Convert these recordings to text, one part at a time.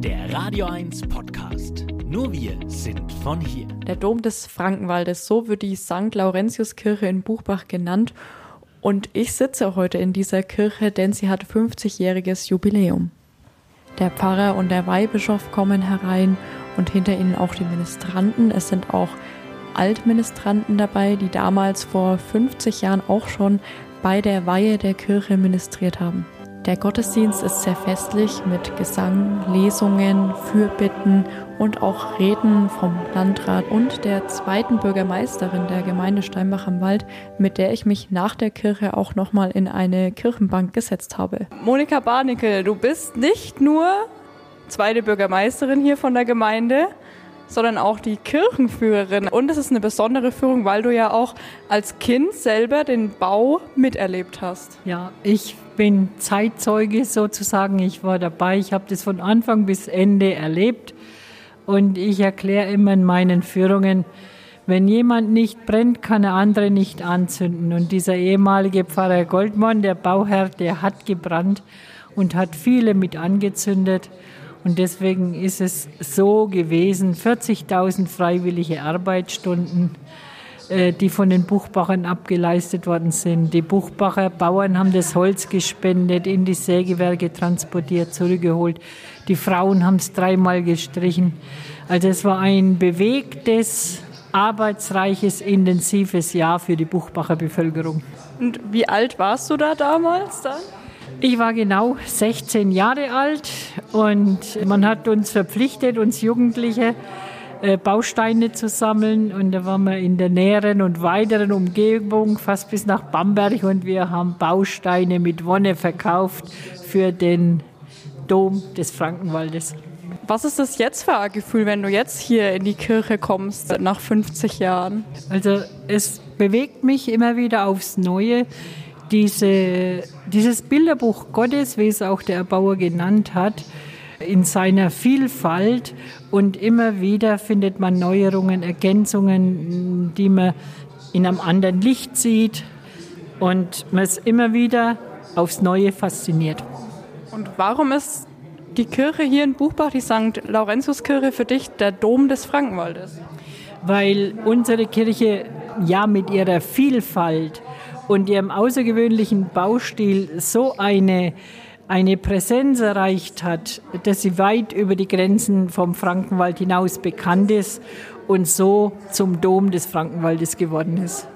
Der Radio 1 Podcast. Nur wir sind von hier. Der Dom des Frankenwaldes, so wird die St. Laurentiuskirche in Buchbach genannt. Und ich sitze heute in dieser Kirche, denn sie hat 50-jähriges Jubiläum. Der Pfarrer und der Weihbischof kommen herein und hinter ihnen auch die Ministranten. Es sind auch Altministranten dabei, die damals vor 50 Jahren auch schon bei der Weihe der Kirche ministriert haben. Der Gottesdienst ist sehr festlich mit Gesang, Lesungen, Fürbitten und auch Reden vom Landrat und der zweiten Bürgermeisterin der Gemeinde Steinbach am Wald, mit der ich mich nach der Kirche auch nochmal in eine Kirchenbank gesetzt habe. Monika Barnickel, du bist nicht nur zweite Bürgermeisterin hier von der Gemeinde, sondern auch die Kirchenführerin. Und es ist eine besondere Führung, weil du ja auch als Kind selber den Bau miterlebt hast. Ja, ich bin Zeitzeuge sozusagen. Ich war dabei. Ich habe das von Anfang bis Ende erlebt. Und ich erkläre immer in meinen Führungen, wenn jemand nicht brennt, kann er andere nicht anzünden. Und dieser ehemalige Pfarrer Goldmann, der Bauherr, der hat gebrannt und hat viele mit angezündet. Und deswegen ist es so gewesen, 40.000 freiwillige Arbeitsstunden, äh, die von den Buchbachern abgeleistet worden sind. Die Buchbacher Bauern haben das Holz gespendet, in die Sägewerke transportiert, zurückgeholt. Die Frauen haben es dreimal gestrichen. Also es war ein bewegtes, arbeitsreiches, intensives Jahr für die Buchbacher Bevölkerung. Und wie alt warst du da damals dann? Ich war genau 16 Jahre alt und man hat uns verpflichtet, uns Jugendliche äh, Bausteine zu sammeln. Und da waren wir in der näheren und weiteren Umgebung, fast bis nach Bamberg. Und wir haben Bausteine mit Wonne verkauft für den Dom des Frankenwaldes. Was ist das jetzt für ein Gefühl, wenn du jetzt hier in die Kirche kommst, nach 50 Jahren? Also es bewegt mich immer wieder aufs Neue diese, dieses Bilderbuch Gottes, wie es auch der Erbauer genannt hat, in seiner Vielfalt und immer wieder findet man Neuerungen, Ergänzungen, die man in einem anderen Licht sieht und man ist immer wieder aufs Neue fasziniert. Und warum ist die Kirche hier in Buchbach, die St. Laurentiuskirche, für dich der Dom des Frankenwaldes? Weil unsere Kirche ja mit ihrer Vielfalt und ihrem außergewöhnlichen Baustil so eine, eine Präsenz erreicht hat, dass sie weit über die Grenzen vom Frankenwald hinaus bekannt ist und so zum Dom des Frankenwaldes geworden ist.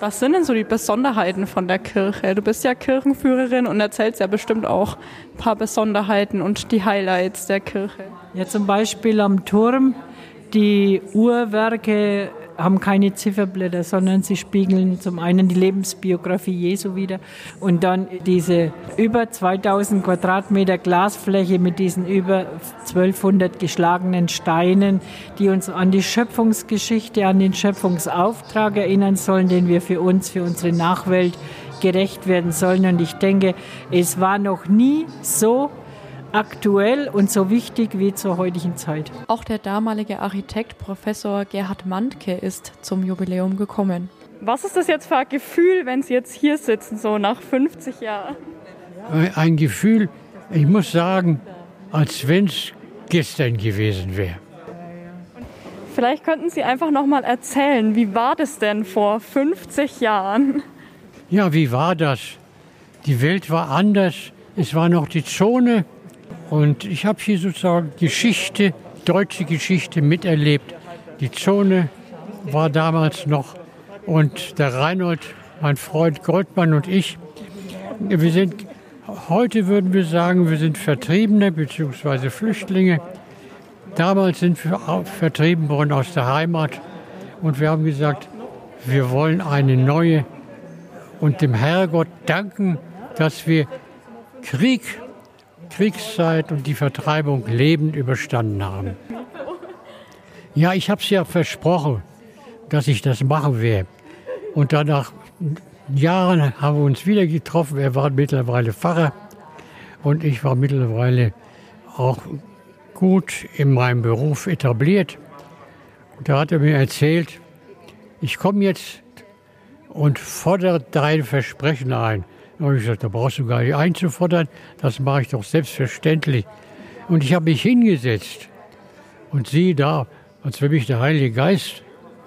Was sind denn so die Besonderheiten von der Kirche? Du bist ja Kirchenführerin und erzählst ja bestimmt auch ein paar Besonderheiten und die Highlights der Kirche. Ja, zum Beispiel am Turm die Uhrwerke haben keine Zifferblätter, sondern sie spiegeln zum einen die Lebensbiografie Jesu wieder und dann diese über 2000 Quadratmeter Glasfläche mit diesen über 1200 geschlagenen Steinen, die uns an die Schöpfungsgeschichte, an den Schöpfungsauftrag erinnern sollen, den wir für uns, für unsere Nachwelt gerecht werden sollen. Und ich denke, es war noch nie so aktuell und so wichtig wie zur heutigen Zeit. Auch der damalige Architekt Professor Gerhard Mandke ist zum Jubiläum gekommen. Was ist das jetzt für ein Gefühl, wenn Sie jetzt hier sitzen, so nach 50 Jahren? Ein Gefühl, ich muss sagen, als wenn es gestern gewesen wäre. Vielleicht könnten Sie einfach noch mal erzählen, wie war das denn vor 50 Jahren? Ja, wie war das? Die Welt war anders. Es war noch die Zone und ich habe hier sozusagen Geschichte, deutsche Geschichte miterlebt. Die Zone war damals noch und der Reinhold, mein Freund Goldmann und ich, wir sind, heute würden wir sagen, wir sind Vertriebene bzw. Flüchtlinge. Damals sind wir vertrieben worden aus der Heimat und wir haben gesagt, wir wollen eine neue und dem Herrgott danken, dass wir Krieg Kriegszeit und die Vertreibung lebend überstanden haben. Ja, ich habe es ja versprochen, dass ich das machen werde. Und dann nach Jahren haben wir uns wieder getroffen. Er war mittlerweile Pfarrer und ich war mittlerweile auch gut in meinem Beruf etabliert. Und da hat er mir erzählt, ich komme jetzt und fordere dein Versprechen ein. Da habe ich gesagt, da brauchst du gar nicht einzufordern, das mache ich doch selbstverständlich. Und ich habe mich hingesetzt und siehe da, als wenn mich der Heilige Geist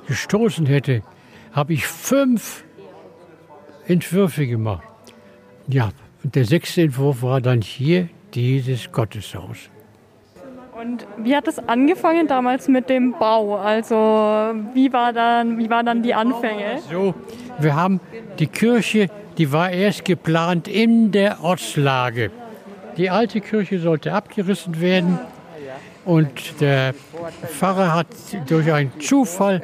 gestoßen hätte, habe ich fünf Entwürfe gemacht. Ja, und der sechste Entwurf war dann hier dieses Gotteshaus. Und wie hat es angefangen damals mit dem Bau? Also wie, war dann, wie waren dann die Anfänge? So, wir haben die Kirche, die war erst geplant in der Ortslage. Die alte Kirche sollte abgerissen werden und der Pfarrer hat durch einen Zufall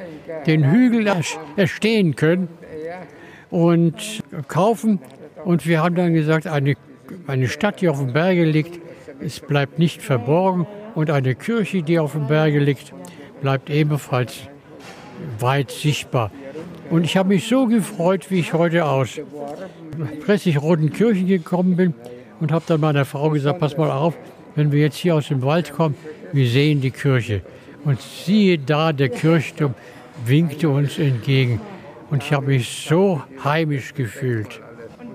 den Hügel erstehen können und kaufen. Und wir haben dann gesagt, eine, eine Stadt, die auf dem Berge liegt, es bleibt nicht verborgen. Und eine Kirche, die auf dem Berge liegt, bleibt ebenfalls weit sichtbar. Und ich habe mich so gefreut, wie ich heute aus Pressig-Roten Kirchen gekommen bin und habe dann meiner Frau gesagt, pass mal auf, wenn wir jetzt hier aus dem Wald kommen, wir sehen die Kirche. Und siehe da, der Kirchturm winkte uns entgegen. Und ich habe mich so heimisch gefühlt.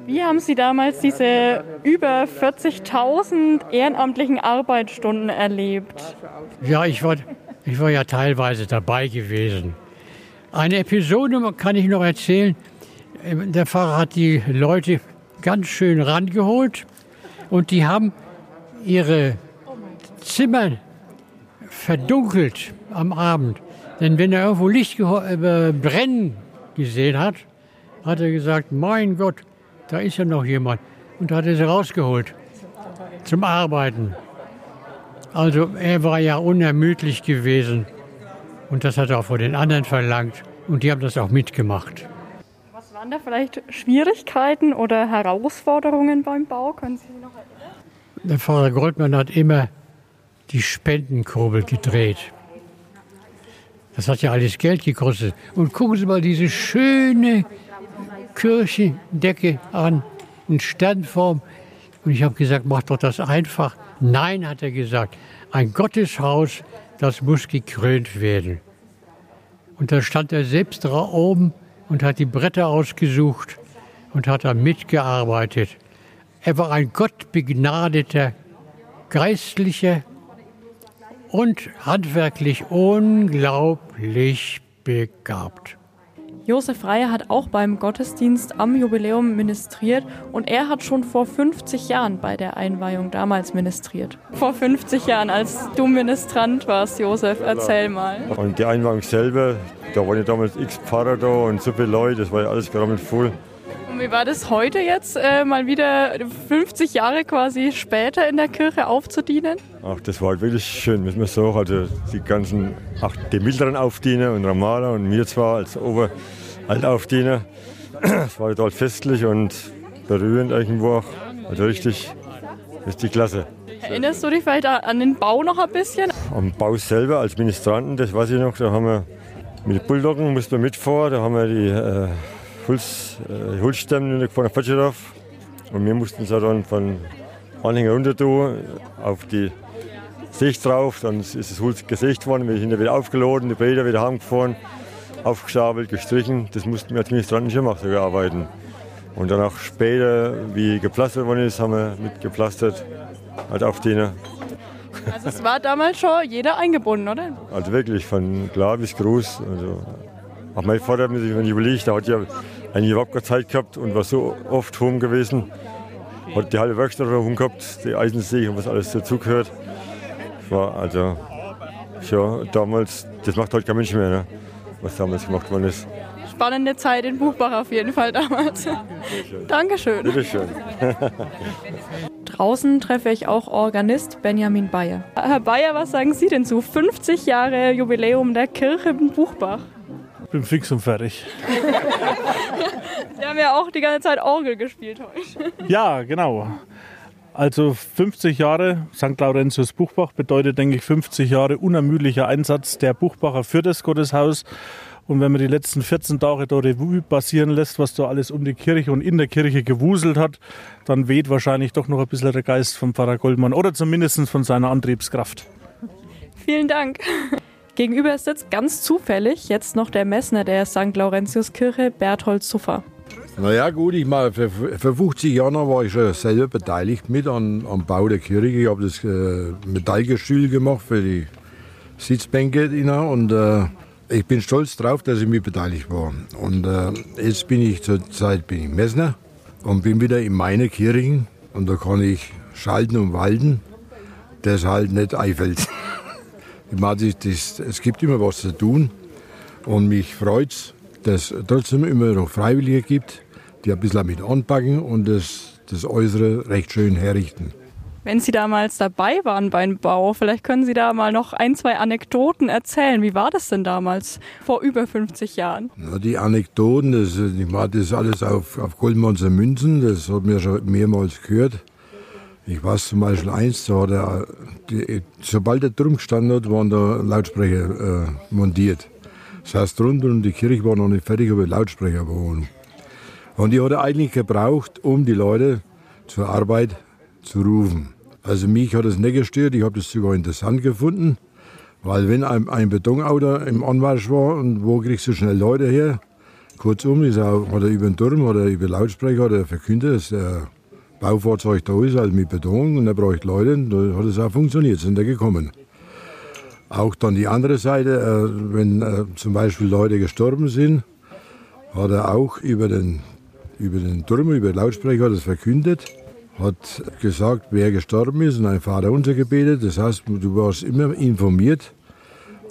Wie haben Sie damals diese über 40.000 ehrenamtlichen Arbeitsstunden erlebt? Ja, ich war, ich war ja teilweise dabei gewesen. Eine Episode kann ich noch erzählen. Der Pfarrer hat die Leute ganz schön rangeholt und die haben ihre Zimmer verdunkelt am Abend. Denn wenn er irgendwo Licht äh, brennen gesehen hat, hat er gesagt, mein Gott, da ist ja noch jemand. Und da hat er sie rausgeholt zum Arbeiten. Also er war ja unermüdlich gewesen. Und das hat er auch von den anderen verlangt. Und die haben das auch mitgemacht. Was waren da vielleicht Schwierigkeiten oder Herausforderungen beim Bau? Können Sie sich noch erinnern? Der Pfarrer Goldmann hat immer die Spendenkurbel gedreht. Das hat ja alles Geld gekostet. Und gucken Sie mal diese schöne Kirchendecke an, in Sternform. Und ich habe gesagt, mach doch das einfach. Nein, hat er gesagt, ein Gotteshaus, das muss gekrönt werden. Und da stand er selbst da oben und hat die Bretter ausgesucht und hat da mitgearbeitet. Er war ein gottbegnadeter Geistlicher und handwerklich unglaublich begabt. Josef Reier hat auch beim Gottesdienst am Jubiläum ministriert und er hat schon vor 50 Jahren bei der Einweihung damals ministriert. Vor 50 Jahren, als du Ministrant warst, Josef, erzähl mal. Und die Einweihung selber, da waren ja damals x Pfarrer da und so viele Leute, das war ja alles gerammelt voll. Und wie war das heute jetzt, äh, mal wieder 50 Jahre quasi später in der Kirche aufzudienen? Ach, das war halt wirklich schön, muss man sagen. Also die ganzen, auch die mittleren Aufdiener und Ramala und mir zwar als Oberaltaufdiener. Es war total festlich und berührend irgendwo auch. Also richtig, richtig klasse. Erinnerst du dich vielleicht an den Bau noch ein bisschen? Am Bau selber als Ministranten, das weiß ich noch, da haben wir mit Bulldoggen mussten wir mitfahren, da haben wir die äh, Holz, äh, Holzstämme von der Fatscherauf. Und wir mussten es dann von Anhänger runter tun, auf die Sicht drauf. Dann ist das Holz gesägt worden, wir sind wieder aufgeladen, die Bäder wieder heimgefahren, aufgestapelt, gestrichen. Das mussten wir als Ministranten schon machen, sogar arbeiten. Und dann auch später, wie gepflastert worden ist, haben wir mit gepflastert, halt auf denen. Also es war damals schon jeder eingebunden, oder? Also wirklich, von klar bis groß. Also auch mein Vater hat mir sich überlegt, der hat ja eigentlich überhaupt keine Zeit gehabt und war so oft home gewesen. Hat die halbe Werkstatt home gehabt, die Eisensäge und was alles dazugehört. War also schon damals, das macht halt kein Mensch mehr, ne? was damals gemacht worden ist. Spannende Zeit in Buchbach auf jeden Fall damals. Dankeschön. Bitteschön. Draußen treffe ich auch Organist Benjamin Bayer. Herr Bayer, was sagen Sie denn zu 50 Jahre Jubiläum der Kirche in Buchbach? Ich bin fix und fertig. Sie haben ja auch die ganze Zeit Orgel gespielt heute. Ja, genau. Also 50 Jahre St. Laurentius Buchbach bedeutet, denke ich, 50 Jahre unermüdlicher Einsatz der Buchbacher für das Gotteshaus. Und wenn man die letzten 14 Tage da Revue passieren lässt, was da alles um die Kirche und in der Kirche gewuselt hat, dann weht wahrscheinlich doch noch ein bisschen der Geist vom Pfarrer Goldmann oder zumindest von seiner Antriebskraft. Vielen Dank. Gegenüber sitzt ganz zufällig jetzt noch der Messner der St. Laurentius Kirche, Berthold Zuffer. Naja gut, ich mal, für, für 50 Jahre war ich schon selber beteiligt mit an, am Bau der Kirche. Ich habe das äh, Metallgestühl gemacht für die Sitzbänke und äh, ich bin stolz drauf, dass ich mit beteiligt war. Und äh, jetzt bin ich zurzeit Messner und bin wieder in meiner Kirche und da kann ich schalten und walten. Das halt nicht Eifeld. Ich meine, das, es gibt immer was zu tun und mich freut es, dass es trotzdem immer noch Freiwillige gibt, die ein bisschen mit anpacken und das, das Äußere recht schön herrichten. Wenn Sie damals dabei waren beim Bau, vielleicht können Sie da mal noch ein, zwei Anekdoten erzählen. Wie war das denn damals, vor über 50 Jahren? Na, die Anekdoten, das, ich mache das alles auf, auf Goldmanzer Münzen, das hat mir schon mehrmals gehört. Ich weiß zum Beispiel eins, da der, die, sobald der Drum gestanden hat, waren da Lautsprecher äh, montiert. Das heißt, drunter und die Kirche war noch nicht fertig, aber Lautsprecher waren. Und die hat er eigentlich gebraucht, um die Leute zur Arbeit zu rufen. Also mich hat es nicht gestört, ich habe das sogar interessant gefunden, weil wenn ein, ein Betonauto im Anmarsch war und wo kriegst du schnell Leute her? Kurzum, ist auch, oder über den Turm oder über Lautsprecher oder verkündet, dass der Baufahrzeug da ist, also mit Beton und er braucht Leute, da hat es auch funktioniert, sind da gekommen. Auch dann die andere Seite, äh, wenn äh, zum Beispiel Leute gestorben sind, hat er auch über den, über den Turm, über den Lautsprecher das verkündet hat gesagt, wer gestorben ist und ein Vater unser gebetet. Das heißt, du warst immer informiert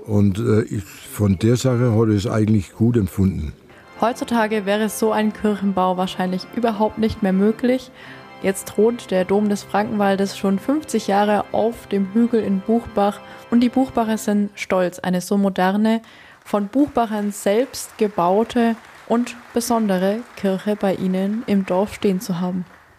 und äh, von der Sache hat er es eigentlich gut empfunden. Heutzutage wäre so ein Kirchenbau wahrscheinlich überhaupt nicht mehr möglich. Jetzt thront der Dom des Frankenwaldes schon 50 Jahre auf dem Hügel in Buchbach. Und die Buchbacher sind stolz, eine so moderne, von Buchbachern selbst gebaute und besondere Kirche bei ihnen im Dorf stehen zu haben